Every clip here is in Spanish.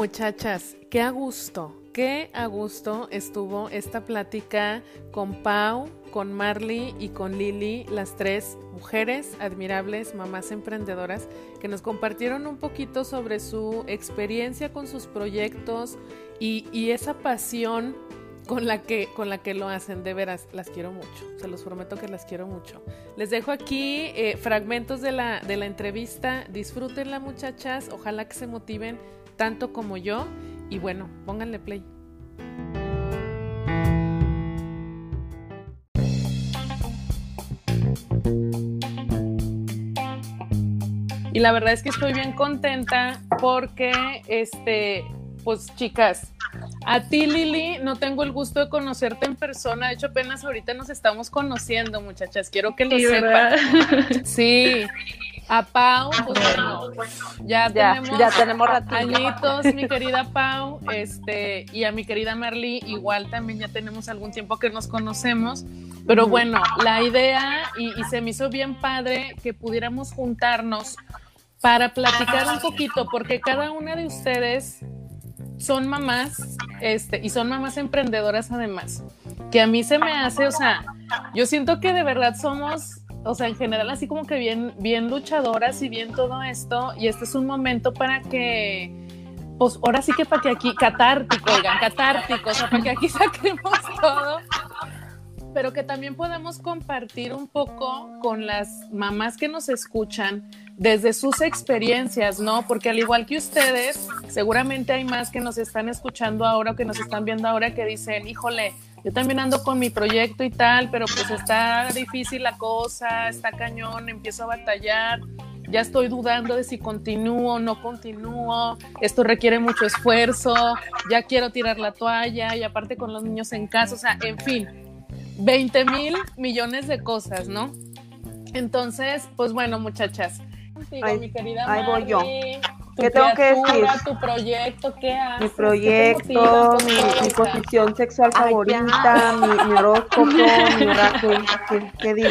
Muchachas, qué a gusto, qué a gusto estuvo esta plática con Pau, con Marley y con Lili, las tres mujeres admirables, mamás emprendedoras, que nos compartieron un poquito sobre su experiencia con sus proyectos y, esa pasión con la que con la que lo hacen. De veras las quiero mucho se los prometo que las quiero mucho. Les dejo aquí eh, fragmentos de la de la entrevista. Disfrútenla muchachas. Ojalá que se motiven tanto como yo. Y bueno, pónganle play. Y la verdad es que estoy bien contenta porque, este, pues chicas, a ti Lili, no tengo el gusto de conocerte en persona, de hecho apenas ahorita nos estamos conociendo, muchachas, quiero que lo sepan. Sí, a Pau, pues bueno, ya, tenemos, ya tenemos añitos, mi querida Pau, este, y a mi querida Marley, igual también ya tenemos algún tiempo que nos conocemos. Pero bueno, la idea, y, se me hizo bien padre que pudiéramos juntarnos para platicar un poquito, porque cada una de ustedes son mamás, este, y son mamás emprendedoras además, que a mí se me hace, o sea, yo siento que de verdad somos o sea, en general así como que bien, bien luchadoras y bien todo esto, y este es un momento para que, pues ahora sí que para que aquí, catártico, oigan, catártico, o sea, para que aquí saquemos todo, pero que también podamos compartir un poco con las mamás que nos escuchan desde sus experiencias, ¿no? Porque al igual que ustedes, seguramente hay más que nos están escuchando ahora o que nos están viendo ahora que dicen, híjole, yo también ando con mi proyecto y tal, pero pues está difícil la cosa, está cañón, empiezo a batallar, ya estoy dudando de si continúo o no continúo, esto requiere mucho esfuerzo, ya quiero tirar la toalla y aparte con los niños en casa, o sea, en fin, 20 mil millones de cosas, ¿no? Entonces, pues bueno, muchachas, mi querida ahí voy yo. ¿Qué tengo que decir? Tu proyecto, ¿qué haces? Mi proyecto, mi, posición sexual favorita, mi, horóscopo, mi oráculo, ¿qué, digo?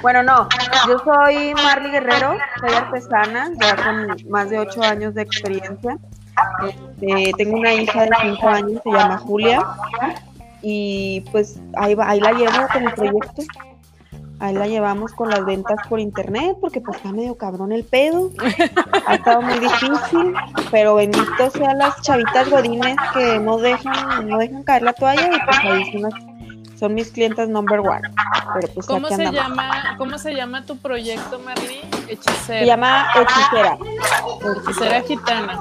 Bueno, no, yo soy Marley Guerrero, soy artesana, ya con más de ocho años de experiencia. Este, tengo una hija de cinco años, se llama Julia, y pues ahí, va, ahí la llevo con el proyecto. Ahí la llevamos con las ventas por internet porque pues está medio cabrón el pedo. Ha estado muy difícil, pero bendito sean las chavitas godines que no dejan, no dejan caer la toalla y pues ahí son, mis clientes number one. Pues, ¿Cómo se llama, cómo se llama tu proyecto, Marlene? Hechicera. Se llama Hechicera. Hechicera gitana.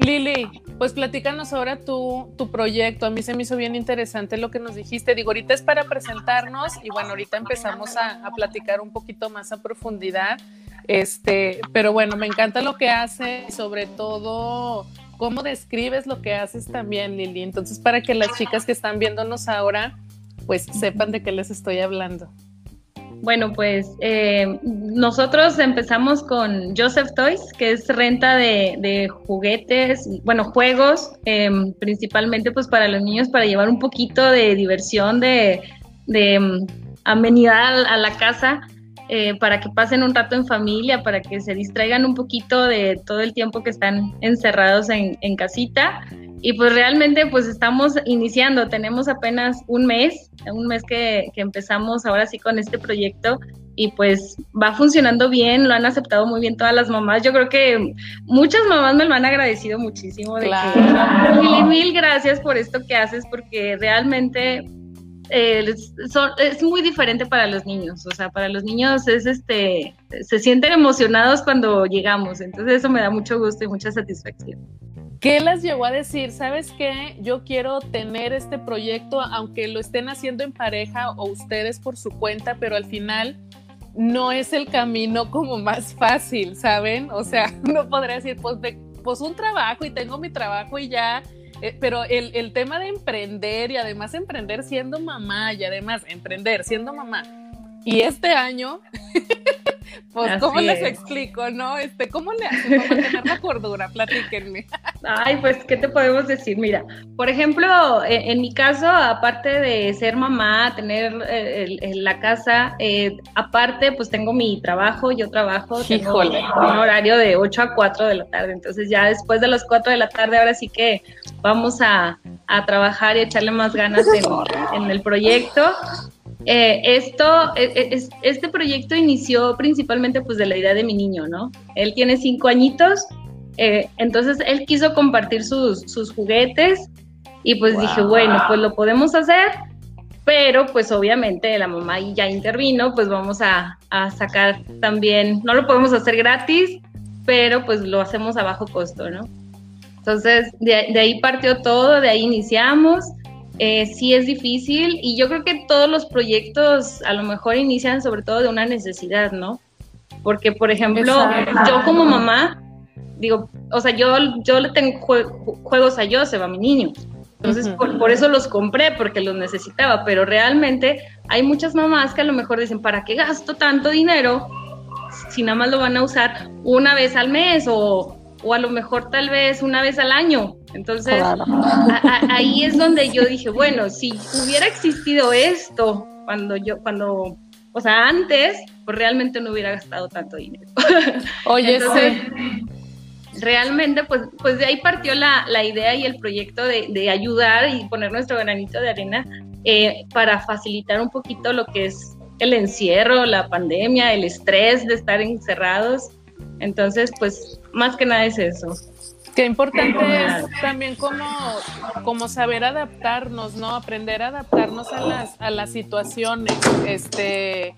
Lili, pues platícanos ahora tu, tu proyecto. A mí se me hizo bien interesante lo que nos dijiste. Digo, ahorita es para presentarnos y bueno, ahorita empezamos a, platicar un poquito más a profundidad. Este, pero bueno, me encanta lo que hace y sobre todo cómo describes lo que haces también, Lili. Entonces, para que las chicas que están viéndonos ahora, pues sepan de qué les estoy hablando. Bueno, pues eh, nosotros empezamos con Joseph Toys, que es renta de, juguetes, bueno, juegos, em, principalmente pues para los niños, para llevar un poquito de diversión, de, de em, amenidad a, la casa, eh, para que pasen un rato en familia, para que se distraigan un poquito de todo el tiempo que están encerrados en, en casita. Y pues realmente pues estamos iniciando, tenemos apenas un mes, un mes que, empezamos ahora sí con este proyecto y pues va funcionando bien, lo han aceptado muy bien todas las mamás. Yo creo que muchas mamás me lo han agradecido muchísimo. De que, mil, gracias por esto que haces porque realmente eh, es muy diferente para los niños. O sea, para los niños es este, se sienten emocionados cuando llegamos. Entonces eso me da mucho gusto y mucha satisfacción. ¿Qué las llevó a decir? ¿Sabes qué? Yo quiero tener este proyecto, aunque lo estén haciendo en pareja o ustedes por su cuenta, pero al final no es el camino como más fácil, ¿saben? O sea, no podría decir, pues, pues un trabajo y tengo mi trabajo y ya. Eh, pero el, el tema de emprender y además emprender siendo mamá y además emprender siendo mamá. Y este año Pues, ¿cómo les explico, no? Este, ¿cómo le hacen para mantener la cordura? Platíquenme. Ay, pues, ¿qué te podemos decir? Mira, por ejemplo, e, en, mi caso, aparte de ser mamá, tener eh, la casa, eh, aparte, pues tengo mi trabajo, yo trabajo, tengo un horario de 8 a 4 de la tarde, entonces ya después de las 4 de la tarde, ahora sí que vamos a, a trabajar y echarle más ganas en, en el proyecto. Eh, esto, e, e, este proyecto inició principalmente pues de la idea de mi niño, ¿no? Él tiene cinco añitos, eh, entonces él quiso compartir sus, juguetes y pues dije, bueno, pues lo podemos hacer, pero pues obviamente la mamá ya intervino, pues vamos a, sacar también, no lo podemos hacer gratis, pero pues lo hacemos a bajo costo, ¿no? Entonces de, de ahí partió todo, de ahí iniciamos eh, sí es difícil y yo creo que todos los proyectos a lo mejor inician sobre todo de una necesidad, ¿no? Porque, por ejemplo, yo como mamá, digo, o sea, yo, yo le tengo juegos a Joseph, a mi niño. Entonces, por, eso los compré, porque los necesitaba, pero realmente hay muchas mamás que a lo mejor dicen, ¿para qué gasto tanto dinero si nada más lo van a usar una vez al mes o, o a lo mejor tal vez una vez al año? Entonces, ahí es donde yo dije, bueno, si hubiera existido esto cuando yo, cuando, o sea, antes, pues realmente no hubiera gastado tanto dinero. Oye, Realmente, pues, pues de ahí partió la, idea y el proyecto de, ayudar y poner nuestro granito de arena eh, para facilitar un poquito lo que es el encierro, la pandemia, el estrés de estar encerrados. Entonces, pues, más que nada es eso. Qué importante es también como, como saber adaptarnos, ¿no? Aprender a adaptarnos a las, a las situaciones. Este,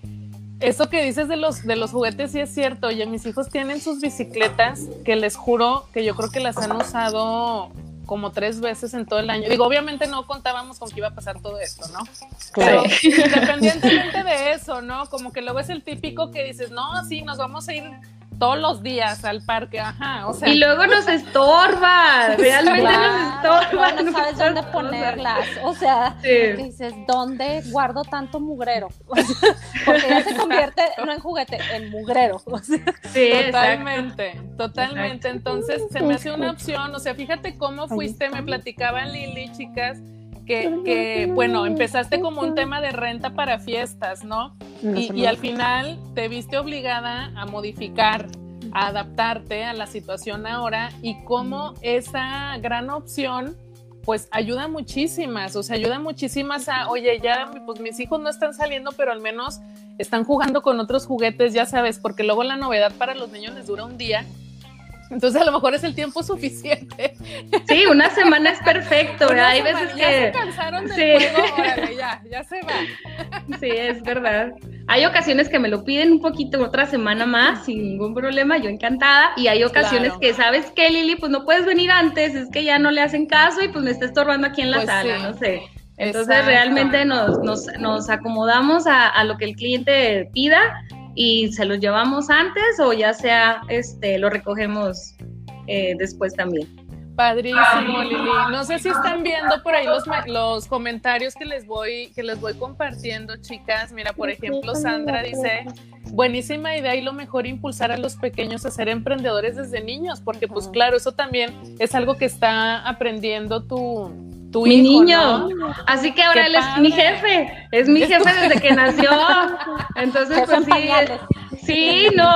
eso que dices de los, de los juguetes sí es cierto. Oye, mis hijos tienen sus bicicletas que les juro que yo creo que las han usado como tres veces en todo el año. Digo, obviamente no contábamos con que iba a pasar todo esto, ¿no? Claro. Pero independientemente de eso, ¿no? Como que luego es el típico que dices, no, sí, nos vamos a ir todos los días al parque, ajá, o sea. Y luego nos estorba, realmente nos estorba. No sabes dónde ponerlas, o sea, dices, ¿dónde guardo tanto mugrero? porque ya se convierte no en juguete, en mugrero. sí, totalmente, totalmente. Entonces, se me hace una opción, o sea, fíjate cómo fuiste, me platicaban Lili, chicas, que, bueno, empezaste como un tema de renta para fiestas, ¿no? Y, al final te viste obligada a modificar, a adaptarte a la situación ahora y cómo esa gran opción pues ayuda muchísimas, o sea, ayuda muchísimas a, oye, ya pues mis hijos no están saliendo, pero al menos están jugando con otros juguetes, ya sabes, porque luego la novedad para los niños les dura un día entonces a lo mejor es el tiempo suficiente. Sí, una semana es perfecto. Hay veces que ya se cansaron del juego, órale, ya, ya se va. Sí, es verdad. Hay ocasiones que me lo piden un poquito otra semana más sin ningún problema, yo encantada. Y hay ocasiones que, ¿sabes qué, Lili? Pues no puedes venir antes, es que ya no le hacen caso y pues me está estorbando aquí en la pues sala, no sé. Entonces realmente nos, nos, nos acomodamos a, a, lo que el cliente pida y se los llevamos antes o ya sea este lo recogemos eh, después también. Padrísimo, Lili. No sé si están viendo por ahí los, los comentarios que les voy que les voy compartiendo, chicas. Mira, por ejemplo, Sandra dice, buenísima idea y lo mejor impulsar a los pequeños a ser emprendedores desde niños, porque pues claro, eso también es algo que está aprendiendo tu, mi niño. Así que ahora él es mi jefe, es mi jefe desde que nació. Entonces, pues sí, sí, no.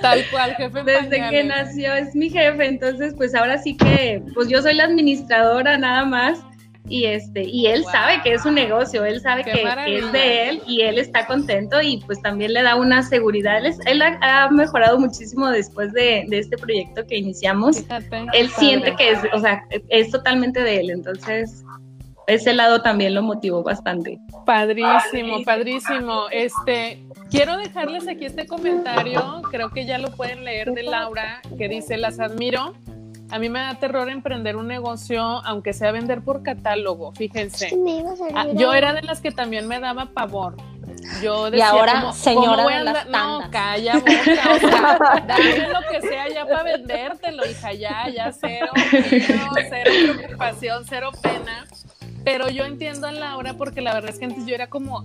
Tal cual, jefe. Desde que nació es mi jefe, entonces pues ahora sí que, pues yo soy la administradora nada más y este y él sabe que es un negocio, él sabe que, es de él y él está contento y pues también le da una seguridad. Él, ha, mejorado muchísimo después de, este proyecto que iniciamos. él siente que es, o sea, es totalmente de él, entonces ese lado también lo motivó bastante. Padrísimo, padrísimo. Este, quiero dejarles aquí este comentario, creo que ya lo pueden leer de Laura, que dice, las admiro a mí me da terror emprender un negocio, aunque sea vender por catálogo, fíjense. Ah, yo era de las que también me daba pavor. Yo decía, y ahora, señora de las No, calla, boca, dame lo que sea ya para vendértelo, hija, ya, ya, cero, cero, cero preocupación, cero pena. pero yo entiendo a Laura porque la verdad es que antes yo era como,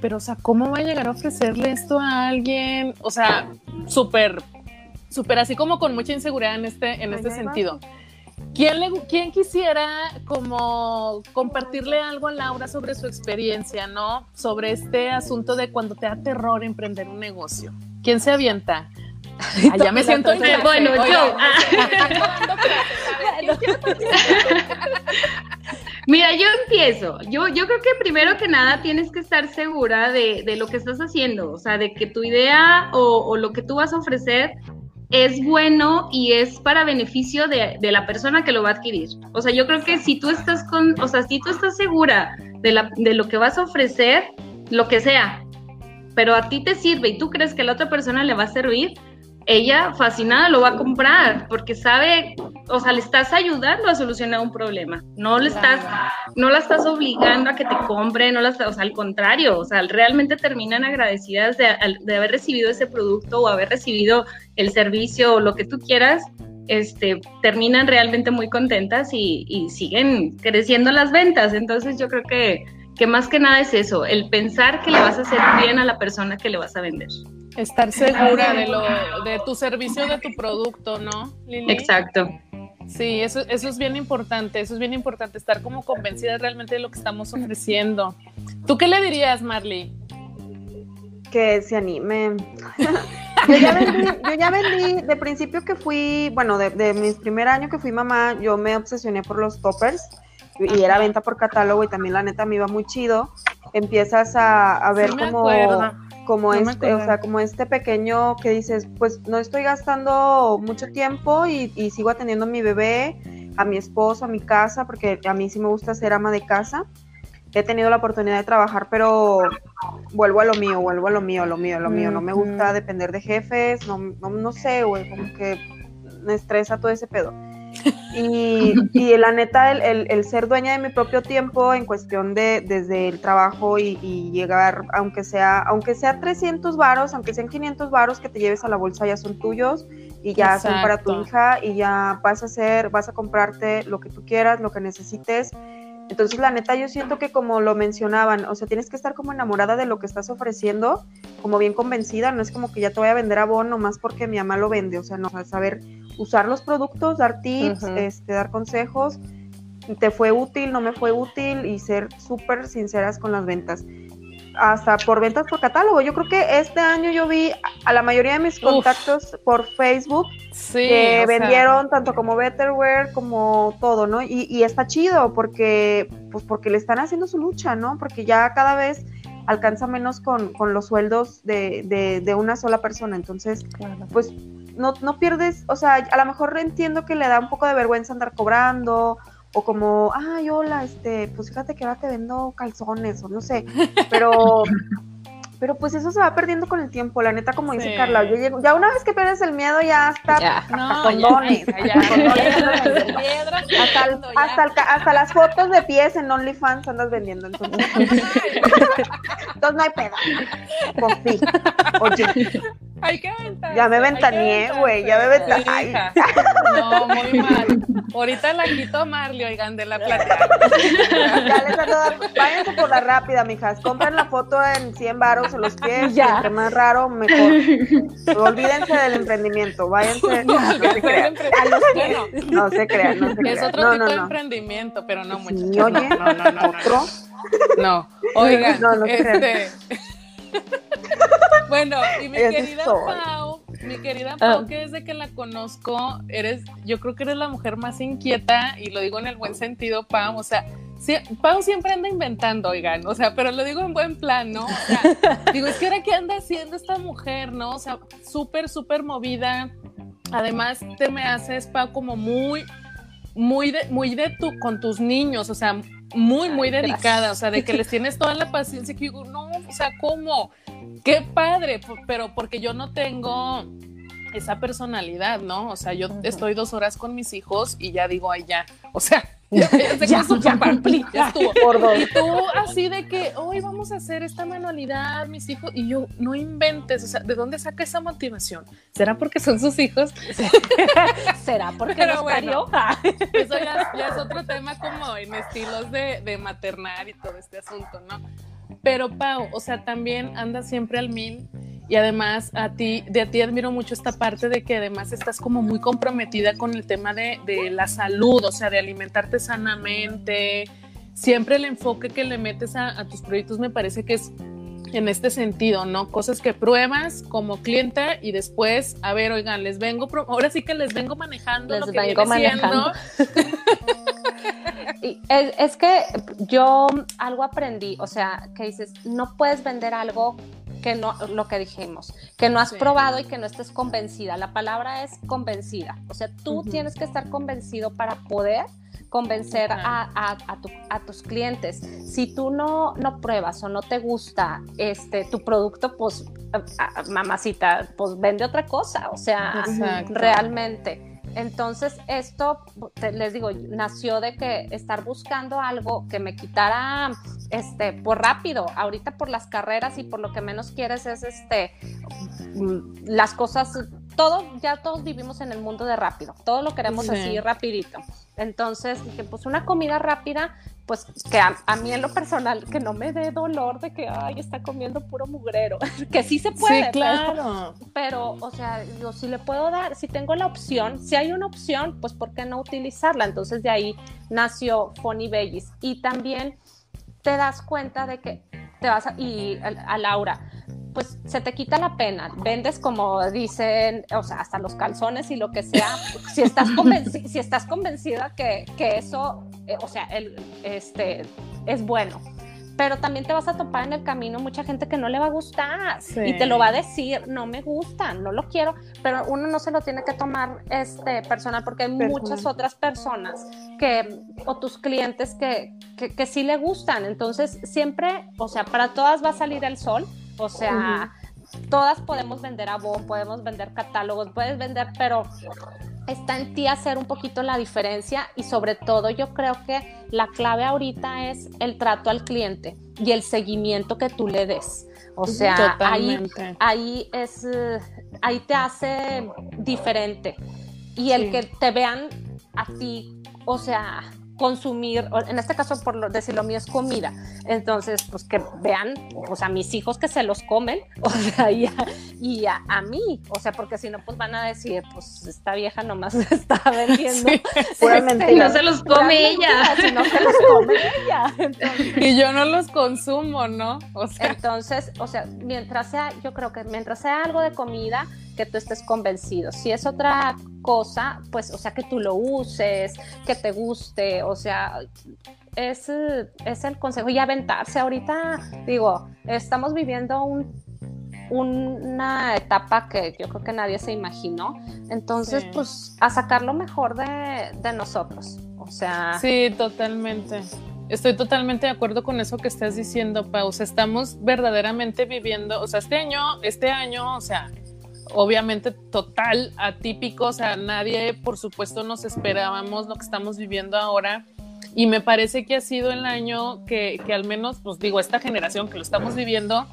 pero o sea, ¿cómo va a llegar a ofrecerle esto a alguien? O sea, súper, súper así como con mucha inseguridad en este, en este sentido. ¿Quién, le, ¿Quién quisiera como compartirle algo a Laura sobre su experiencia, no? Sobre este asunto de cuando te da terror emprender un negocio. ¿Quién se avienta? ya me siento Bueno, yo. Mira, yo empiezo. Yo, yo creo que primero que nada tienes que estar segura de, de lo que estás haciendo, o sea, de que tu idea o, o, lo que tú vas a ofrecer es bueno y es para beneficio de, de, la persona que lo va a adquirir. O sea, yo creo que si tú estás con, o sea, si tú estás segura de, la, de lo que vas a ofrecer, lo que sea, pero a ti te sirve y tú crees que la otra persona le va a servir, ella fascinada lo va a comprar porque sabe, o sea, le estás ayudando a solucionar un problema. No le estás, no la estás obligando a que te compre, no la o sea, al contrario, o sea, realmente terminan agradecidas de, de, haber recibido ese producto o haber recibido el servicio o lo que tú quieras. Este, terminan realmente muy contentas y, y siguen creciendo las ventas. Entonces yo creo que, que más que nada es eso, el pensar que le vas a hacer bien a la persona que le vas a vender. Estar segura de lo de tu servicio, de tu producto, ¿no? Lili? Exacto. Sí, eso, eso es bien importante, eso es bien importante, estar como convencida realmente de lo que estamos ofreciendo. ¿Tú qué le dirías, Marley? Que se anime. yo, ya vendí, yo ya vendí, de principio que fui, bueno, de, de mi primer año que fui mamá, yo me obsesioné por los toppers y era venta por catálogo y también la neta me iba muy chido. Empiezas a, a ver Sí me como acuerdo. Como No este, o sea, como este pequeño que dices, pues no estoy gastando mucho tiempo y, y sigo atendiendo a mi bebé, a mi esposo, a mi casa, porque a mí sí me gusta ser ama de casa. He tenido la oportunidad de trabajar, pero vuelvo a lo mío, vuelvo a lo mío, lo mío, lo mío. No me gusta depender de jefes, no, no, no sé, güey, como que me estresa todo ese pedo. Y, y la neta, el, el- el ser dueña de mi propio tiempo en cuestión de desde el trabajo y, y llegar, aunque sea, aunque sea 300 varos, aunque sean 500 varos que te lleves a la bolsa, ya son tuyos y ya son para tu hija y ya vas a hacer, vas a comprarte lo que tú quieras, lo que necesites. Entonces, la neta, yo siento que como lo mencionaban, o sea, tienes que estar como enamorada de lo que estás ofreciendo, como bien convencida, no es como que ya te voy a vender abón nomás porque mi mamá lo vende, o sea, no, o sea, saber usar los productos, dar tips, este, dar consejos, te fue útil, no me fue útil y ser súper sinceras con las ventas. Hasta por ventas por catálogo. Yo creo que este año yo vi a la mayoría de mis Uf. contactos por Facebook Sí, que sea, vendieron tanto como Betterware como todo, ¿no? Y, y está chido porque, pues porque le están haciendo su lucha, ¿no? Porque ya cada vez alcanza menos con, con los sueldos de, de, de una sola persona. Entonces, claro. pues no, no pierdes, o sea, a lo mejor entiendo que le da un poco de vergüenza andar cobrando, o como, ay, hola, este, pues fíjate que ahora te vendo calzones, o no sé, pero, pero pues eso se va perdiendo con el tiempo, la neta, como dice Sí. Carla, yo llego- ya una vez que pierdes el miedo, ya hasta No, condones, ya, hasta condones Hasta, el- cayendo, ya. hasta, el ca- hasta las fotos de pies en OnlyFans andas vendiendo, entonces, entonces no hay pedo. Pues sí, oye, Hay que aventarse, Ya me ventaneé, güey, ya me ventaneé. No, muy mal. Ahorita la quito Marley, oigan, de la plata. Ya les ando Váyanse por la rápida, mijas. Compren la foto en 100 varos o los pies. Ya. Entre más raro, mejor. Olvídense del emprendimiento. Váyanse. No, se crean. Bueno, No se crean, no se es crean. otro No, tipo no, de no. emprendimiento, pero no muchachos. oye, no, no, no, no, no. otro. No, oigan, No, no crean. bueno, y mi querida soy. Pau, mi querida Ah. Pau, que desde que la conozco, eres, yo creo que eres la mujer más inquieta, y lo digo en el buen sentido, Pau, o sea, sí, Pau siempre anda inventando, oigan, o sea, pero lo digo en buen plan, ¿no? O sea, digo, es que ahora qué anda haciendo esta mujer, ¿no? O sea, súper, súper movida. Además, te me haces, Pau, como muy, muy de, muy de tu, con tus niños, o sea, muy, muy Ay, dedicada, gracias. o sea, de que les tienes toda la paciencia que digo, no, sea, ¿cómo? Qué padre, pero porque yo no tengo esa personalidad, ¿no? O sea, yo estoy dos horas con mis hijos y ya digo, ay, ya, o sea, Ya, ya, estuvo. Por dos. Y tú así de que hoy vamos a hacer esta manualidad, mis hijos, y yo, no inventes, o sea, ¿de dónde saca esa motivación? ¿Será porque son sus hijos? ¿Será porque los bueno, Eso ya, es otro tema como en estilos de, de maternar y todo este asunto, ¿no? Pero Pau, o sea, también anda siempre al mil y además a ti, de ti admiro mucho esta parte de que además estás como muy comprometida con el tema de, de la salud, o sea, de alimentarte sanamente. Siempre el enfoque que le metes a, tus proyectos me parece que es en este sentido, ¿no? Cosas que pruebas como clienta y después, a ver, oigan, les vengo, ahora sí que les vengo manejando les lo que vengo manejando. y es, es, que yo algo aprendí, o sea, que dices, no puedes vender algo que no, lo que dijimos, que no has probado y que no estés convencida. La palabra es convencida. O sea, tú tienes que estar convencido para poder convencer a, a, tus clientes. Si tú no, no pruebas o no te gusta este, tu producto, pues, mamacita, pues vende otra cosa. O sea, realmente. Entonces, esto, les digo, nació de que estar buscando algo que me quitara, este, por rápido. Ahorita por las carreras y por lo que menos quieres es, este, mm, las cosas, todo, ya todos vivimos en el mundo de rápido. Todo lo queremos así rapidito. Entonces dije, pues una comida rápida pues que a, mí en lo personal, que no me dé dolor de que, ay, está comiendo puro mugrero, que sí se puede. Sí, claro. Pero, o sea, yo si le puedo dar, si tengo la opción, si hay una opción, pues ¿por qué no utilizarla? Entonces de ahí nació Fonny Bellis. Y también te das cuenta de que te vas a, y a Laura, pues se te quita la pena. Vendes como dicen, o sea, hasta los calzones y lo que sea. Si estás, si estás convencida que, que eso, eh, o sea, el, este, es bueno. Pero también te vas a topar en el camino mucha gente que no le va a gustar y te lo va a decir, no me gusta, no lo quiero, pero uno no se lo tiene que tomar este personal porque hay muchas otras personas que, o tus clientes que, que, que sí le gustan. Entonces, siempre, o sea, para todas va a salir el sol, o sea, todas podemos vender a vos, podemos vender catálogos, puedes vender, pero está en ti hacer un poquito la diferencia y sobre todo yo creo que la clave ahorita es el trato al cliente y el seguimiento que tú le des. O sea, ahí, ahí es, ahí te hace diferente. Y el que te vean a ti, o sea, consumir, en este caso por decir lo mío es comida, entonces pues que vean pues a mis hijos que se los comen, o sea, y a, y a, mí, o sea, porque si no pues van a decir, pues esta vieja nomás está vendiendo, este, no se los come ella, si no se los come ella, y yo no los consumo, ¿no? O sea. Entonces, o sea, mientras sea, yo creo que mientras sea algo de comida, que tú estés convencido. Si es otra cosa, pues, o sea, que tú lo uses, que te guste, o sea, es, es el consejo y aventarse. Ahorita, digo, estamos viviendo un, una etapa que yo creo que nadie se imaginó. Entonces, pues, a sacar lo mejor de, de nosotros. O sea. Sí, totalmente. Estoy totalmente de acuerdo con eso que estás diciendo, Pausa. Estamos verdaderamente viviendo, o sea, este año, este año, o sea, obviamente total atípico, o sea, nadie, por supuesto, nos esperábamos lo que estamos viviendo ahora. Y me parece que ha sido el año que, que al menos, pues digo, esta generación que lo estamos viviendo,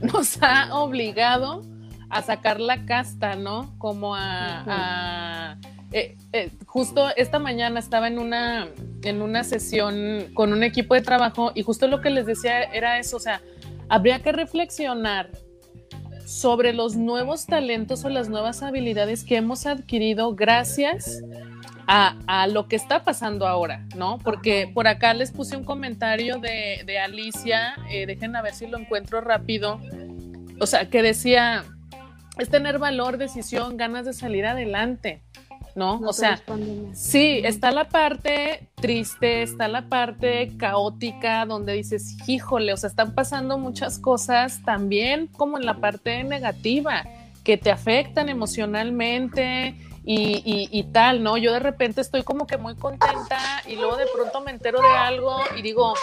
nos ha obligado a sacar la casta, ¿no? Como a... Eh, eh, justo esta mañana estaba en una, en una sesión con un equipo de trabajo y justo lo que les decía era eso, o sea, habría que reflexionar sobre los nuevos talentos o las nuevas habilidades que hemos adquirido gracias a, lo que está pasando ahora, ¿no? Porque por acá les puse un comentario de, Alicia, eh, dejen a ver si lo encuentro rápido, o sea, que decía, es tener valor, decisión, ganas de salir adelante. ¿No? o sea, sí, está la parte triste, está la parte caótica donde dices, híjole, o sea, están pasando muchas cosas también como en la parte negativa que te afectan emocionalmente y, tal, ¿no? Yo de repente estoy como que muy contenta y luego de pronto me entero de algo y digo,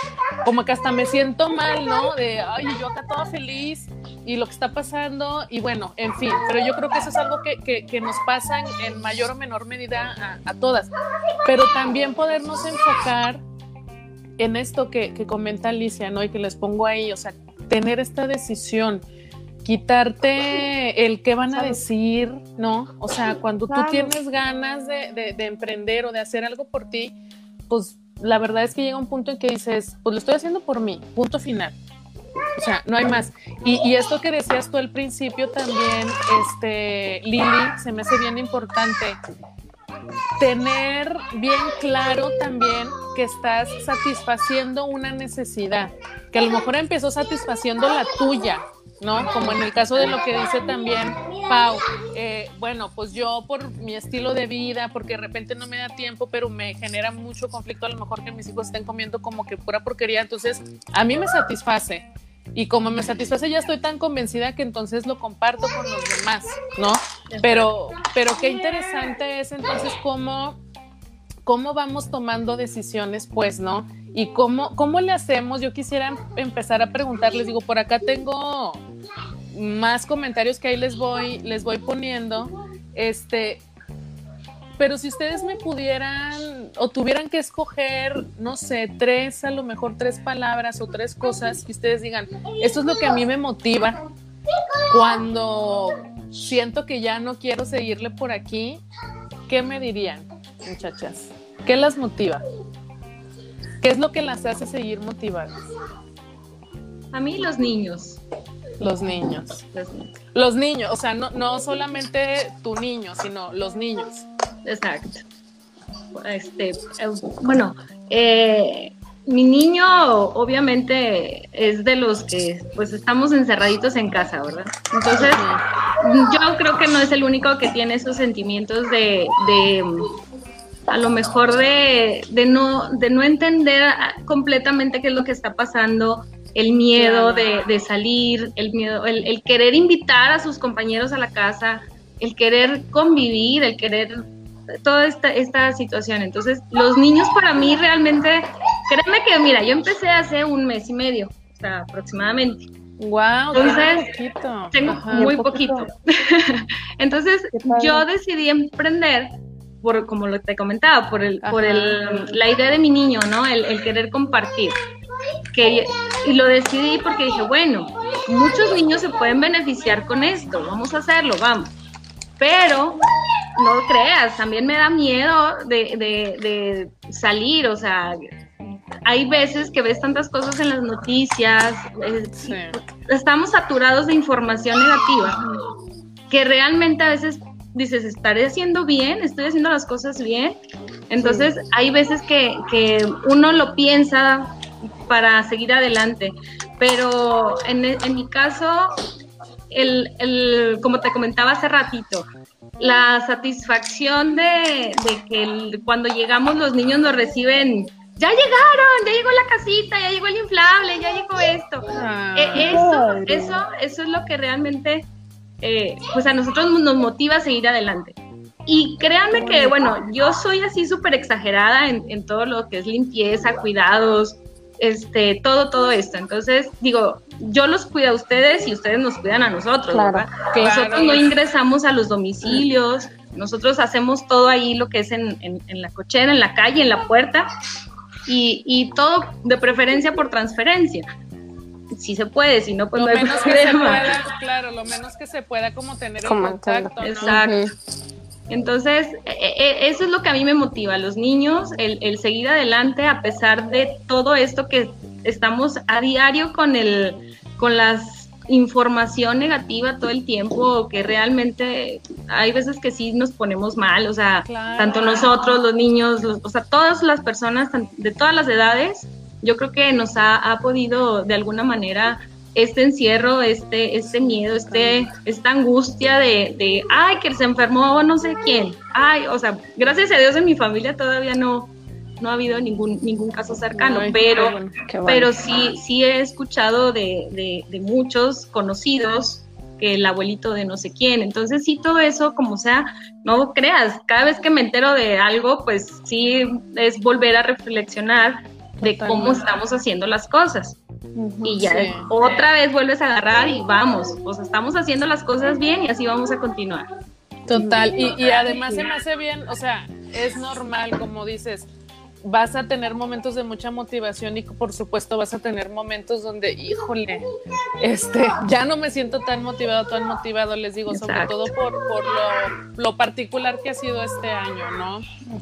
como que hasta me siento mal, ¿no? De, ay, yo acá toda feliz y lo que está pasando y bueno, en fin, pero yo creo que eso es algo que, que, nos pasa en, mayor o menor medida a, todas, pero también podernos enfocar en esto que, que comenta Alicia, ¿no? Y que les pongo ahí, o sea, tener esta decisión, quitarte el qué van a decir, ¿no? O sea, cuando tú tienes ganas de, de, emprender o de hacer algo por ti, pues la verdad es que llega un punto en que dices, pues lo estoy haciendo por mí, punto final. O sea, no hay más. Y, y, esto que decías tú al principio también, este, Lili, se me hace bien importante tener bien claro también que estás satisfaciendo una necesidad, que a lo mejor empezó satisfaciendo la tuya, ¿no? Como en el caso de lo que dice también Pau, eh, bueno, pues yo por mi estilo de vida, porque de repente no me da tiempo, pero me genera mucho conflicto a lo mejor que mis hijos estén comiendo como que pura porquería, entonces a mí me satisface. Y como me satisface, ya estoy tan convencida que entonces lo comparto con los demás, ¿no? Pero, pero qué interesante es entonces cómo, cómo vamos tomando decisiones, pues, ¿no? Y cómo, cómo le hacemos. Yo quisiera empezar a preguntarles, digo, por acá tengo más comentarios que ahí les voy, les voy poniendo. Este, pero si ustedes me pudieran o tuvieran que escoger, no sé, tres, a lo mejor tres palabras o tres cosas que ustedes digan, esto es lo que a mí me motiva cuando siento que ya no quiero seguirle por aquí, ¿qué me dirían, muchachas? ¿Qué las motiva? ¿Qué es lo que las hace seguir motivadas? A mí los niños. Los niños. Los niños, o sea, no, no solamente tu niño, sino los niños. Exacto. Este, eh, bueno, eh, mi niño obviamente es de los que pues estamos encerraditos en casa, ¿verdad? Entonces, yo creo que no es el único que tiene esos sentimientos de a lo mejor de, no, de no entender completamente qué es lo que está pasando, el miedo de, salir, el miedo, el, querer invitar a sus compañeros a la casa, el querer convivir, el querer toda esta, esta situación. Entonces, los niños para mí realmente, créeme que, mira, yo empecé hace un mes y medio, o sea, aproximadamente. Wow, entonces tengo muy poquito. entonces, yo decidí emprender por, como lo te comentaba, por el, por el, la idea de mi niño, ¿no? El, querer compartir. Que, y lo decidí porque dije, bueno, muchos niños se pueden beneficiar con esto, vamos a hacerlo, vamos. Pero no creas, también me da miedo de, de, de, o sea, hay veces que ves tantas cosas en las noticias, estamos saturados de información negativa, que realmente a veces dices, ¿estaré haciendo bien? ¿Estoy haciendo las cosas bien? Entonces, hay veces que, que, uno lo piensa para seguir adelante, pero en, en mi caso, el, el, como te comentaba hace ratito, la satisfacción de, de que cuando llegamos los niños nos reciben ya llegaron, ya llegó la casita, ya llegó el inflable, ya llegó esto. Ah. E, eso, eso, eso es lo que realmente eh, pues a nosotros nos motiva a seguir adelante. Y créanme que, bueno, yo soy así súper exagerada en, todo lo que es limpieza, cuidados, este, todo, todo esto. Entonces, digo, yo los cuido a ustedes y ustedes nos cuidan a nosotros, ¿verdad? nosotros no ingresamos a los domicilios, nosotros hacemos todo ahí lo que es en, en, la cochera, en la calle, en la puerta, y, y todo de preferencia por transferencia si se puede, si no, pues no hay problema. claro, lo menos que se pueda como tener contacto. Exacto. Entonces, e, e, eso es lo que a mí me motiva, a los niños, el, el, seguir adelante a pesar de todo esto que estamos a diario con el, con las información negativa todo el tiempo, que realmente hay veces que sí nos ponemos mal, o sea, tanto nosotros, los niños, o sea, todas las personas de todas las edades, yo creo que nos ha, podido de alguna manera este encierro, este, este miedo, este, esta angustia de, de, ay, que se enfermó no sé quién, ay, o sea, gracias a Dios en mi familia todavía no, no ha habido ningún, ningún caso cercano, pero, pero sí, sí he escuchado de, de, muchos conocidos que el abuelito de no sé quién, entonces sí todo eso, como sea, no creas, cada vez que me entero de algo, pues sí es volver a reflexionar de cómo estamos haciendo las cosas. y ya otra vez vuelves a agarrar y vamos, pues estamos haciendo las cosas bien y así vamos a continuar. Total, y, y además se me hace bien, o sea, es normal, como dices, vas a tener momentos de mucha motivación y por supuesto vas a tener momentos donde, híjole, este, ya no me siento tan motivado, tan motivado, les digo, sobre todo por, por lo, lo, particular que ha sido este año, ¿no?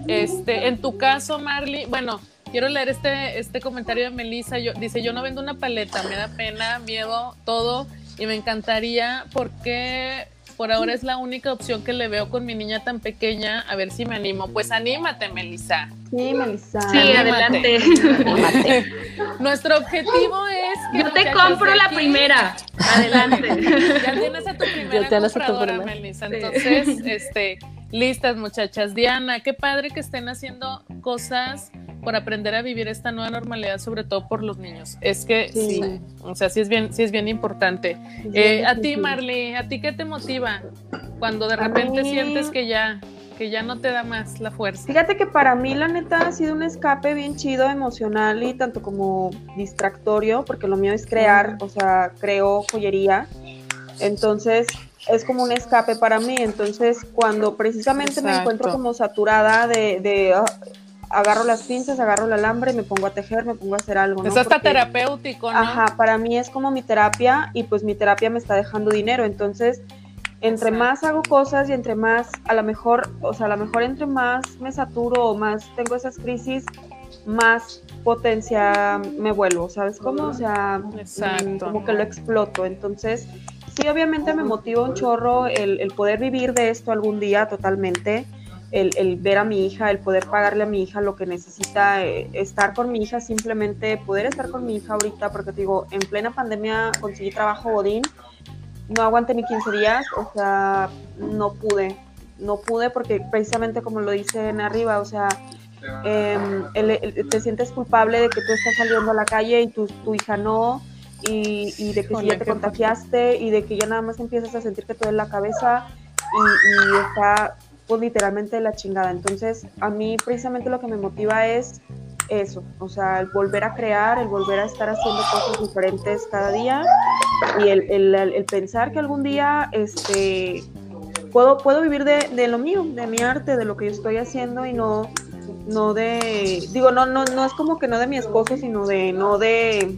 Este, en tu caso, Marley, bueno, quiero leer este, este comentario de Melissa, yo, dice, yo no vendo una paleta, me da pena, miedo, todo, y me encantaría porque por ahora es la única opción que le veo con mi niña tan pequeña. A ver si me animo. Pues anímate, Melissa. Sí, Melissa. Sí, adelante. Nuestro objetivo es. Yo te compro la primera. Adelante. ya tienes a tu primera compradora, Melissa. Entonces, este, listas, muchachas. Diana, qué padre que estén haciendo cosas por aprender a vivir esta nueva normalidad, sobre todo por los niños. Es que sí, o sea, sí es bien, sí es bien importante. Eh, a ti, Marley, ¿a ti qué te motiva cuando de repente sientes que ya, que ya no te da más la fuerza? Fíjate que para mí la neta ha sido un escape bien chido emocional y tanto como distractorio, porque lo mío es crear, o sea, creo joyería. Entonces, es como un escape para mí. Entonces, cuando precisamente me encuentro como saturada de, de ah, agarro las pinzas, agarro el alambre, me pongo a tejer, me pongo a hacer algo. ¿no? Es hasta terapéutico, ¿no? Ajá, para mí es como mi terapia y pues mi terapia me está dejando dinero, entonces entre más hago cosas y entre más, a lo mejor, o sea, a lo mejor entre más me saturo o más tengo esas crisis, más potencia me vuelvo, ¿sabes cómo? O sea, mm, como que lo exploto. Entonces, sí, obviamente me motiva un chorro el, el poder vivir de esto algún día totalmente el, ver a mi hija, el poder pagarle a mi hija lo que necesita, eh, estar con mi hija, simplemente poder estar con mi hija ahorita, porque te digo, en plena pandemia conseguí trabajo Godín, no aguanté ni 15 días, o sea, no pude, no pude porque precisamente como lo dicen arriba, o sea, em, te sientes culpable de que tú estás saliendo a la calle y tu hija no, y, y, de que si ya te contagiaste y de que ya nada más empiezas a sentir que te duele la cabeza y, y está pues literalmente la chingada. Entonces, a mí precisamente lo que me motiva es eso, o sea, el volver a crear, el volver a estar haciendo cosas diferentes cada día y el, el, el pensar que algún día este, puedo, puedo vivir de, de, lo mío, de mi arte, de lo que yo estoy haciendo y no, no de, digo, no, no, no es como que no de mi esposo, sino de, no de,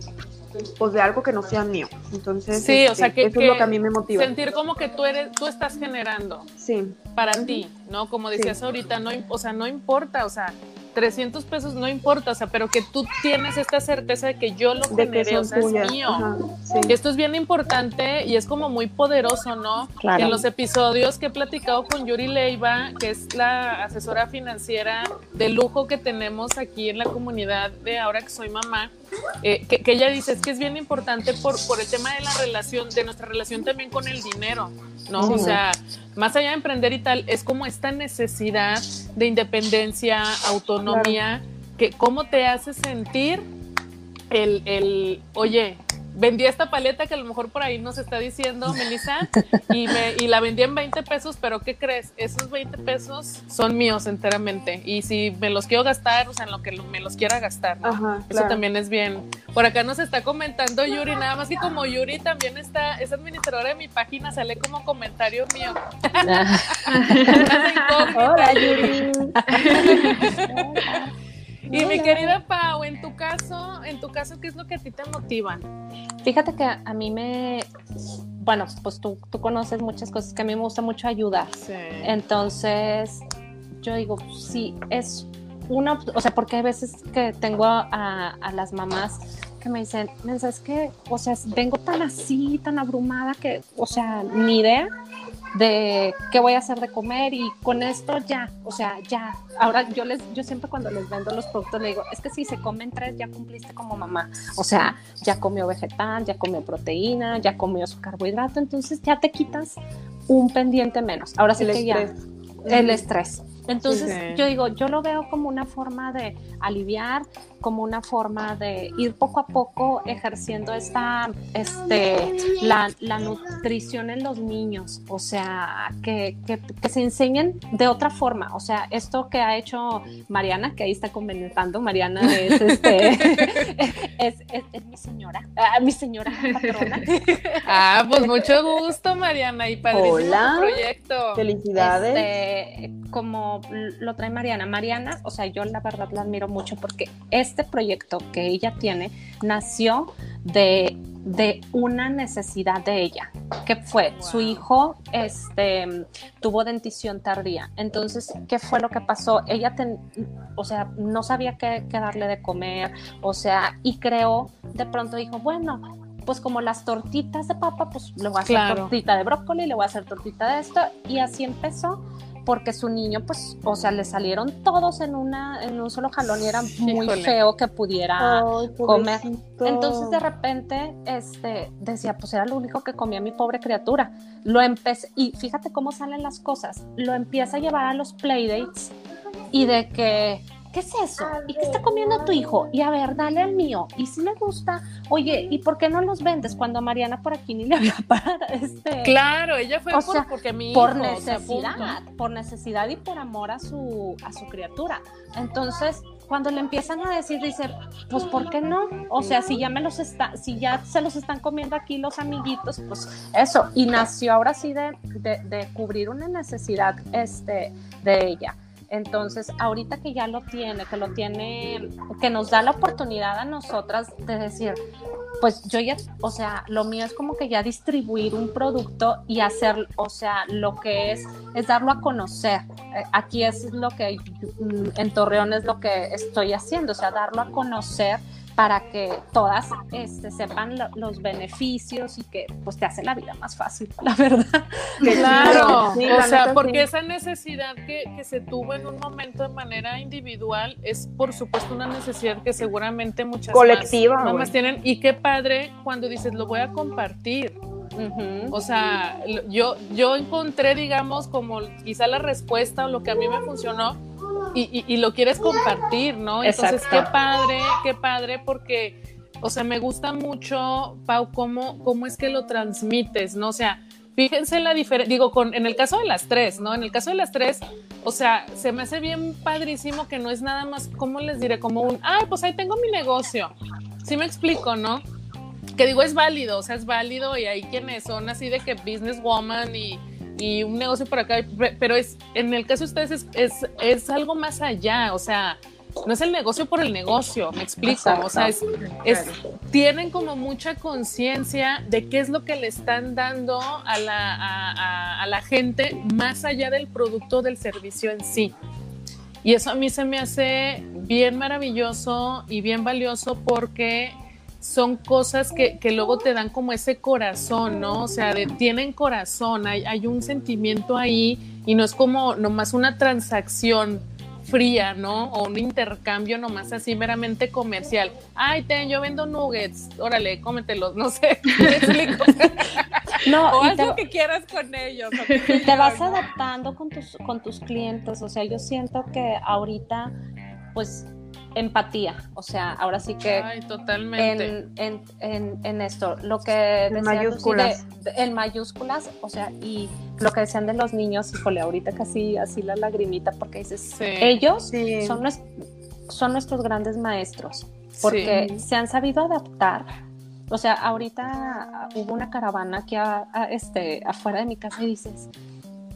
pues de algo que no sea mío. Entonces, sí, o sea, este, que, eso es lo que a mí me motiva. Sentir como que tú eres, tú estás generando. Sí. Para ti, ¿no? Como decías ahorita, no, o sea, no importa, o sea, 300 pesos no importa, o sea, pero que tú tienes esta certeza de que yo lo generé, o sea, es mío. Y esto es bien importante y es como muy poderoso, ¿no? Claro. En los episodios que he platicado con Yuri Leiva, que es la asesora financiera de lujo que tenemos aquí en la comunidad de ahora que soy mamá, eh, que, que, ella dice es que es bien importante por, por el tema de la relación, de nuestra relación también con el dinero, ¿no? O sea, más allá de emprender y tal, es como esta necesidad de independencia, autonomía, que cómo te hace sentir el, el, oye, vendí esta paleta que a lo mejor por ahí nos está diciendo Melissa y, me, y la vendí en 20 pesos, pero ¿qué crees? Esos 20 pesos son míos enteramente y si me los quiero gastar, o sea, en lo que me los quiera gastar, ¿no? Ajá, Eso claro. también es bien. Por acá nos está comentando Yuri, nada más que como Yuri también está, es administradora de mi página, sale como comentario mío. Hola, Yuri. Y mi querida Pau, en tu caso, en tu caso, ¿qué es lo que a ti te motiva? Fíjate que a mí me, bueno, pues tú, tú conoces muchas cosas que a mí me gusta mucho ayudar. Sí. Entonces, yo digo, sí, es una, o sea, porque hay veces que tengo a, las mamás que me dicen, "Mensa, es que, o sea, vengo tan así, tan abrumada que, o sea, ni idea de qué voy a hacer de comer y con esto ya, o sea, ya. Ahora yo les, yo siempre cuando les vendo los productos le digo, es que si se comen tres ya cumpliste como mamá, o sea, ya comió vegetal, ya comió proteína, ya comió su carbohidrato, entonces ya te quitas un pendiente menos. Ahora sí El que ya estrés. el estrés. Entonces Sí. yo digo, yo lo veo como una forma de aliviar como una forma de ir poco a poco ejerciendo esta, este, la, la nutrición en los niños, o sea, que, que, que, se enseñen de otra forma, o sea, esto que ha hecho Mariana, que ahí está comentando, Mariana es, este, es, es, es, mi señora, ah, mi señora patrona. Ah, pues mucho gusto, Mariana, y padrísimo Hola. proyecto. Felicidades. Este, como lo trae Mariana, Mariana, o sea, yo la verdad la admiro mucho porque este proyecto que ella tiene nació de, de una necesidad de ella, que fue su hijo este, tuvo dentición tardía. Entonces, ¿qué fue lo que pasó? Ella, ten, o sea, no sabía qué, qué darle de comer, o sea, y creó, de pronto dijo, bueno, pues como las tortitas de papa, pues le voy a hacer Claro. tortita de brócoli, le voy a hacer tortita de esto, y así empezó porque su niño, pues, o sea, le salieron todos en una, en un solo jalón y era muy Híjole. feo que pudiera Ay, comer. Entonces de repente, este, decía, pues era lo único que comía mi pobre criatura. Lo empecé, y fíjate cómo salen las cosas. Lo empieza a llevar a los playdates y de que, ¿qué es eso? ¿Y qué está comiendo tu hijo? Y a ver, dale al mío. Y si le gusta, oye, ¿y por qué no los vendes? Cuando a Mariana por aquí ni le había para, este, Claro, ella fue por, sea, porque mi por hijo, o sea, necesidad, por necesidad y por amor a su, a su criatura. Entonces, cuando le empiezan a decir, dice, pues ¿por qué no? O sea, si ya me los está, si ya se los están comiendo aquí los amiguitos, pues eso. Y nació ahora sí de, de, de cubrir una necesidad este, de ella. Entonces, ahorita que ya lo tiene, que lo tiene, que nos da la oportunidad a nosotras de decir, pues yo ya, o sea, lo mío es como que ya distribuir un producto y hacer, o sea, lo que es, es darlo a conocer. Eh, Aquí es lo que, mm, en Torreón es lo que estoy haciendo, o sea, darlo a conocer para que todas este, sepan lo- los beneficios y que pues te hace la vida más fácil, la verdad. Claro, Sí, o sea, porque sí. esa necesidad que, que se tuvo en un momento de manera individual es, por supuesto, una necesidad que seguramente muchas Colectiva, más, mamás tienen. Y qué padre cuando dices, lo voy a compartir. O sea, yo, yo encontré, digamos, como quizá la respuesta o lo que a mí me funcionó y, y- y lo quieres compartir, ¿no? Entonces, qué padre, qué padre, porque, o sea, me gusta mucho, Pau, cómo, cómo es que lo transmites, ¿no? O sea, fíjense la diferencia, digo, con, en el caso de las tres, ¿no? En el caso de las tres, o sea, se me hace bien padrísimo que no es nada más, ¿cómo les diré? Como un, ay, pues ahí tengo mi negocio. Sí me explico, ¿no? que digo es válido, o sea, es válido y hay quienes son así de que businesswoman y, y un negocio por acá, pe- pero es en el caso de ustedes es, es, algo más allá, o sea, no es el negocio por el negocio, me explico, o sea, es, tienen como mucha conciencia de qué es lo que le están dando a la, a- a la gente más allá del producto del servicio en sí. Y eso a mí se me hace bien maravilloso y bien valioso porque son cosas que, que luego te dan como ese corazón, ¿no? O sea, de- tienen corazón, hay, hay un sentimiento ahí y no es como nomás una transacción fría, ¿no? O un intercambio nomás así meramente comercial. Ay, ten, yo vendo nuggets, órale, cómetelos, no sé. ¿me explico? No, o haz te- lo que quieras con ellos. te yo, vas ¿no? adaptando con tus, con tus clientes, o sea, yo siento que ahorita, pues, empatía, o sea, ahora sí que Ay, totalmente. en, en, en, en esto, lo que sí, mayúsculas. de- de- en mayúsculas, o sea, y lo que decían de los niños, híjole, ahorita casi así la lagrimita, porque dices, Sí. ellos Sí. son, son nuestros grandes maestros, porque Sí. se han sabido adaptar. O sea, ahorita ah, hubo una caravana aquí a- a, este, afuera de mi casa y dices,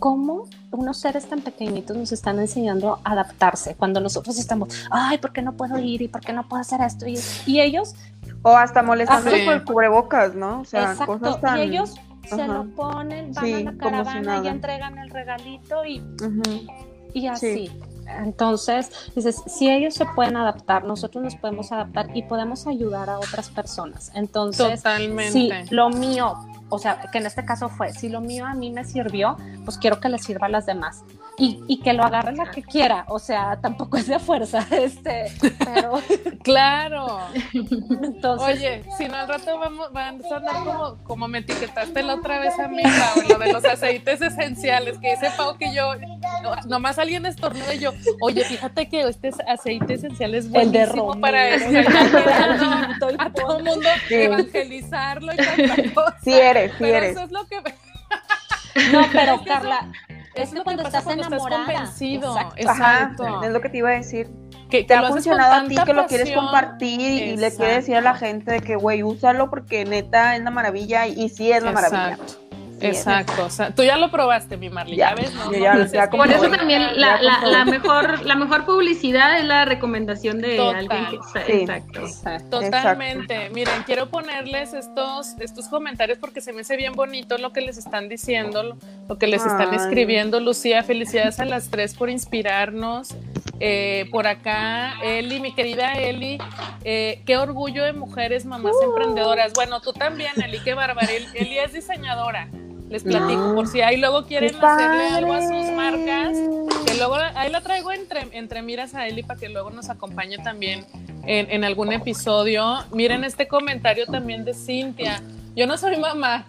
¿cómo unos seres tan pequeñitos nos están enseñando a adaptarse cuando nosotros estamos, ay, ¿por qué no puedo ir? ¿Y por qué no puedo hacer esto? Y, y ellos, O hasta molestándole Sí. por el cubrebocas, ¿no? O sea, exacto, cosas tan... y ellos se Ajá. lo ponen, van Sí, a la como si caravana y entregan el regalito y y así. Entonces, dices, si ellos se pueden adaptar, nosotros nos podemos adaptar y podemos ayudar a otras personas. Entonces, Totalmente. si lo mío, o sea, que en este caso fue, si lo mío a mí me sirvió, pues quiero que le sirva a las demás. Y, y que lo agarre la que quiera, o sea, tampoco es de fuerza, este, pero Claro. entonces, Oye, si no al rato vamos, van a andar como, como me etiquetaste la otra vez a mí, Pau, lo de los aceites esenciales, que ese Pau que yo nomás alguien estornuda y yo, oye, fíjate que este aceite esencial es El de buenísimo para eso. a todo el mundo Sí. evangelizarlo y tanta cosa. Sí eres, sí Pero eres. eso es lo que No, pero Carla, es es que lo que cuando pasa estás cuando estás enamorada. convencido. Exacto. Ajá, Exacto. es lo que te iba a decir. Que, Te que ha funcionado a ti que lo quieres compartir y le quieres decir a la Exacto. gente de que, güey, úsalo porque neta es la maravilla y sí es la maravilla. Exacto. Sí. Exacto, o sea, tú ya lo probaste, mi Marley, ya, Ya, ves, ¿no? yo No, ya- pues ya Por eso comprobé. también Ya la, la, la mejor, la mejor publicidad es la recomendación de Total. alguien que está- Sí. Exacto. Exacto. Totalmente. Miren, quiero ponerles estos, estos comentarios porque se me hace bien bonito lo que les están diciendo, lo que les están Ay. escribiendo. Lucía, felicidades a las tres por inspirarnos. Eh, por acá, Eli, mi querida Eli, eh, qué orgullo de mujeres, mamás Uh. emprendedoras. Bueno, tú también, Eli, qué bárbara. El- Eli es diseñadora. Les platico, No. por si ahí luego quieren ¡Qué hacerle algo a sus marcas, que luego ahí la traigo entre, entre miras a Eli para que luego nos acompañe también en, en algún episodio. Miren este comentario también de Cintia. Yo no soy mamá,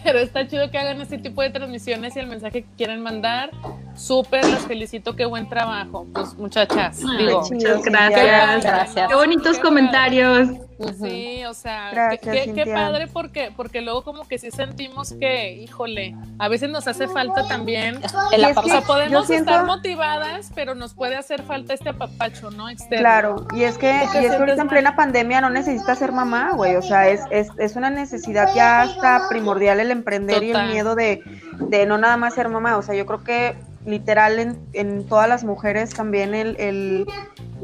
pero está chido que hagan este tipo de transmisiones y el mensaje que quieren mandar. Súper, las felicito, qué buen trabajo. Pues muchachas, digo, Muchas gracias. Gracias. Qué bonitos Qué comentarios. Sí, o sea, Gracias, qué, padre porque, porque luego como que sí sentimos que, híjole, a veces nos hace falta también. El es O sea, podemos siento- estar motivadas, pero nos puede hacer falta este apapacho, ¿no? Externo. Claro, y es que, y es que ahorita en plena pandemia no necesitas ser mamá, güey, o sea, es, es, es una necesidad ya hasta primordial el emprender y el miedo de, de no nada más ser mamá, o sea, yo creo que literal en, en todas las mujeres también el, el,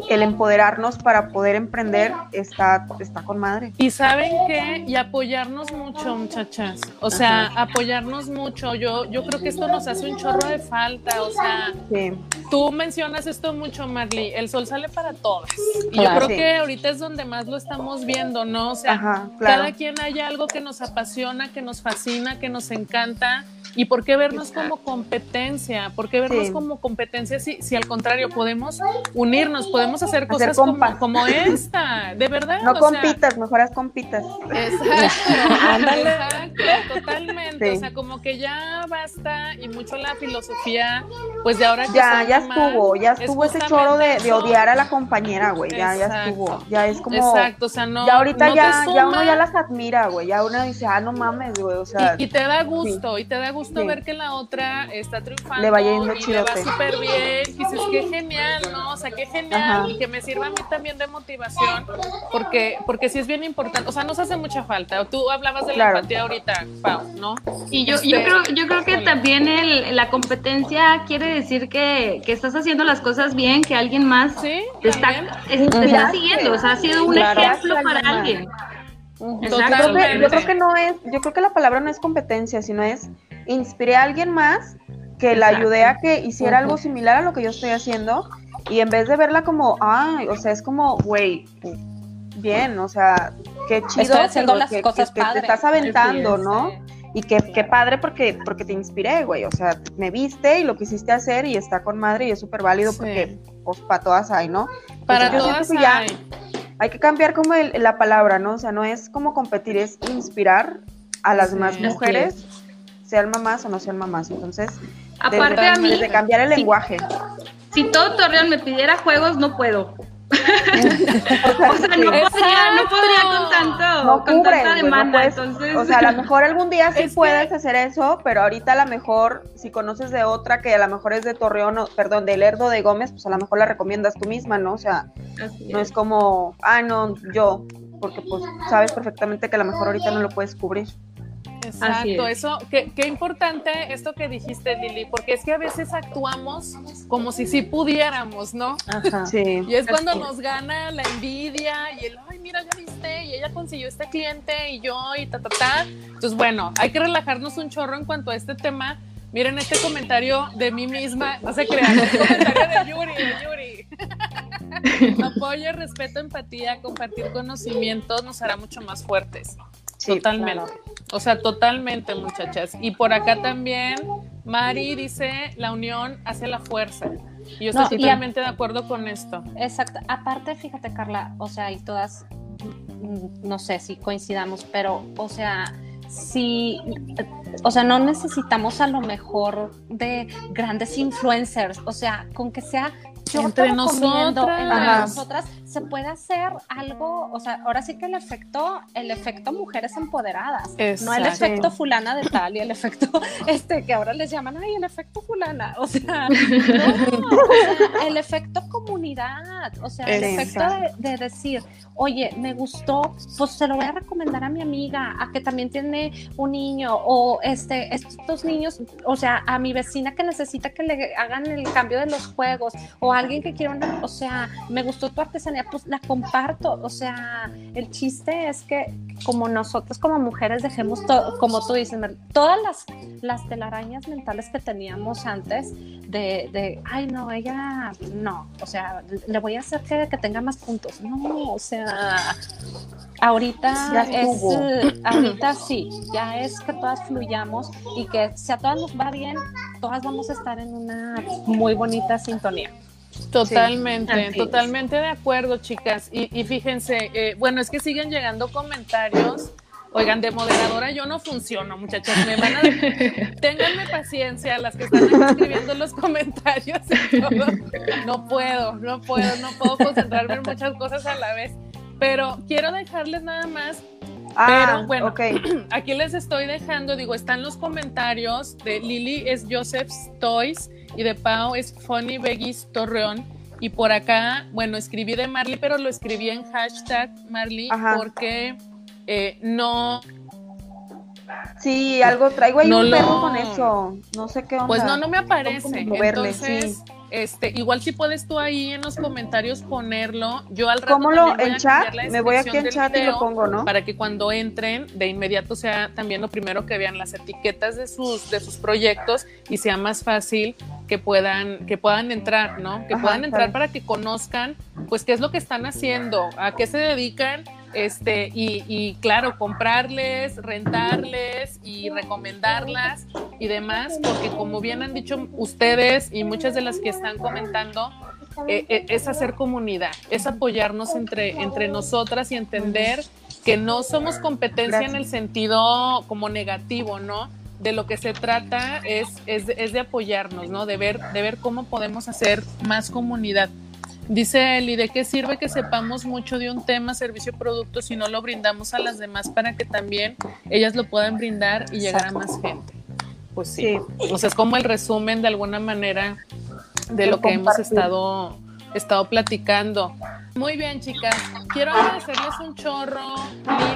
el empoderarnos para poder emprender está, está con madre. Y saben qué, y apoyarnos mucho, muchachas. O sea, apoyarnos mucho. Yo, yo creo que esto nos hace un chorro de falta. O sea, Sí, tú mencionas esto mucho, Marley. El sol sale para todas. Y Claro. yo creo Sí. que ahorita es donde más lo estamos viendo, ¿no? O sea, ajá, claro. cada quien hay algo que nos apasiona, que nos fascina, que nos encanta. ¿Y por qué vernos como competencia? ¿Por qué vernos Sí. como competencia si, si al contrario podemos unirnos, podemos hacer cosas como, como esta? De verdad. No o sea, compitas, mejor haz compitas. Exacto, exacto, totalmente. Sí. O sea, como que ya basta y mucho la filosofía, pues de ahora que Ya, ya estuvo, ya es estuvo ese choro de, de odiar a la compañera, güey, ya, ya estuvo, ya es como... Exacto, o sea, no. ya ahorita no te ya, ya uno ya las admira, güey. Ya uno dice, ah, no mames, güey. O sea, Y, y te da gusto, y te da gusto Sí. ver que la otra está triunfando Le vaya yendo y le va súper bien. Y dices, qué genial, ¿no? O sea, qué genial. Ajá. Y que me sirva a mí también de motivación, porque, porque sí es bien importante. O sea, nos hace mucha falta. Tú hablabas de la Claro. empatía ahorita, Pau, ¿no? Y yo, Este, yo creo, yo creo que también el, la competencia quiere decir que, que estás haciendo las cosas bien, que alguien más Sí, te está, te está siguiendo, o sea, ha sido un Claro. ejemplo para alguien. Yo creo, que, yo creo que no es, yo creo que la palabra no es competencia, sino es inspiré a alguien más que la ayudé a que hiciera algo similar a lo que yo estoy haciendo. Y en vez de verla como, ay, o sea, es como, güey, bien, o sea, qué chido. Estoy haciendo que las que- cosas que te estás aventando, ¿no? Y que, qué padre porque, porque te inspiré, güey. O sea, me viste y lo quisiste hacer y está con madre y es súper válido Sí. porque, pues, para todas hay, ¿no? Para Entonces, todas que ya hay. hay que cambiar como el- la palabra, ¿no? O sea, no es como competir, es inspirar a las Sí, demás mujeres, sean mamás o no sean mamás. Entonces, Aparte desde, a mí, desde cambiar el sí. lenguaje. si todo Torreón me pidiera juegos, no puedo. O sea, no podría, no podría con tanto, No con cubren, tanta no demanda, puedes- entonces. O sea, a lo mejor algún día sí Es que- puedes hacer eso, pero ahorita a lo mejor, si conoces de otra que a lo mejor es de Torreón, o, perdón, de Lerdo de Gómez, pues a lo mejor la recomiendas tú misma, ¿no? O sea, Así no es como, ah, no, yo, porque pues sabes perfectamente que a lo mejor ahorita no lo puedes cubrir. Exacto, es. eso, qué, qué importante esto que dijiste, Lili, porque es que a veces actuamos como si sí pudiéramos, ¿no? Ajá. Sí. Y es cuando es. nos gana la envidia y el, ay, mira, ya viste, y ella consiguió este cliente y yo, y ta, ta, ta. Entonces, bueno, hay que relajarnos un chorro en cuanto a este tema. Miren este comentario de mí misma, no se crean, este comentario de Yuri, de Yuri. Apoyo, respeto, empatía, compartir conocimientos nos hará mucho más fuertes. Sí, totalmente. O sea, totalmente, muchachas. Y por acá también, Mari dice, la unión hace la fuerza. Y yo No, estoy totalmente de acuerdo con esto. Exacto. Aparte, fíjate, Carla, o sea, y todas, mm, no sé si coincidamos, pero, o sea, si, o sea, no necesitamos a lo mejor de grandes influencers, o sea, con que sea yo entre te recomiendo, nosotras. entre Ajá. nosotras se puede hacer algo, o sea, ahora sí que el efecto, el efecto mujeres empoderadas, no el efecto fulana de tal y el efecto este que ahora les llaman, ay, el efecto fulana, o sea, no, o sea, el efecto comunidad, o sea, el efecto de, de decir, oye, me gustó, pues se lo voy a recomendar a mi amiga, a que también tiene un niño, o este, estos niños, o sea, a mi vecina que necesita que le hagan el cambio de los juegos, o a alguien que quiera una, o sea, me gustó tu artesanía, pues la comparto, o sea, el chiste es que como nosotros como mujeres dejemos todo, como tú dices, todas las, las telarañas mentales que teníamos antes de, de, ay no, ella no, o sea, le voy a hacer que, que tenga más puntos, no, o sea, ahorita Ya es, ahorita sí, ya es que todas fluyamos y que si a todas nos va bien, todas vamos a estar en una muy bonita sintonía. Totalmente, es. totalmente de acuerdo, chicas. Y, y fíjense, eh, bueno, es que siguen llegando comentarios. Oigan, de moderadora yo no funciono, muchachas. Me van a... Ténganme paciencia, las que están aquí escribiendo los comentarios. y todo. No puedo, no puedo, no puedo concentrarme en muchas cosas a la vez. Pero quiero dejarles nada más Ah, Pero, bueno. ok. Aquí les estoy dejando, digo, están los comentarios de Lili es Joseph's Toys y de Pau es Funny Veggies Torreón. Y por acá, bueno, escribí de Marley, pero lo escribí en hashtag Marley Ajá. porque eh, no, Sí, algo traigo ahí No un lo- perro con eso. No sé qué onda. pues no, no me aparece. Entonces, sí. Este, igual si puedes tú ahí en los comentarios ponerlo, yo al rato ¿Cómo lo voy en a chat? la Me voy aquí en chat y lo pongo, ¿no? para que cuando entren de inmediato sea también lo primero que vean las etiquetas de sus de sus proyectos y sea más fácil que puedan que puedan entrar, ¿no? Que Ajá, puedan entrar claro. para que conozcan pues qué es lo que están haciendo, a qué se dedican este y, y claro, comprarles, rentarles y recomendarlas y demás, porque como bien han dicho ustedes y muchas de las que están comentando, eh, eh, es hacer comunidad, es apoyarnos entre, entre nosotras y entender que no somos competencia en el sentido como negativo, ¿no? De lo que se trata es, es, de- es de apoyarnos, ¿no? De ver, de ver cómo podemos hacer más comunidad. Dice Eli, ¿de qué sirve que sepamos mucho de un tema, servicio o producto si no lo brindamos a las demás para que también ellas lo puedan brindar y llegar a más gente? Pues sí. Sí. O sea, es como el resumen de alguna manera de lo que hemos estado, estado platicando. Muy bien, chicas. Quiero agradecerles un chorro,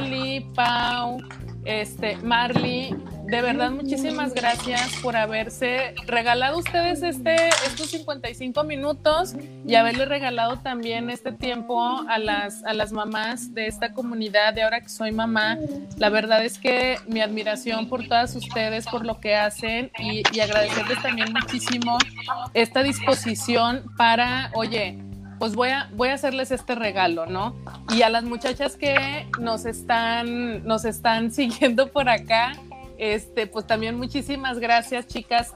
Lili, Pau, este, Marley. De verdad, muchísimas gracias por haberse regalado ustedes este, estos 55 minutos y haberle regalado también este tiempo a las, a las mamás de esta comunidad de ahora que soy mamá. La verdad es que mi admiración por todas ustedes, por lo que hacen y, y agradecerles también muchísimo esta disposición para, oye, pues voy a, voy a hacerles este regalo, ¿no? Y a las muchachas que nos están, nos están siguiendo por acá, este, pues también muchísimas gracias, chicas.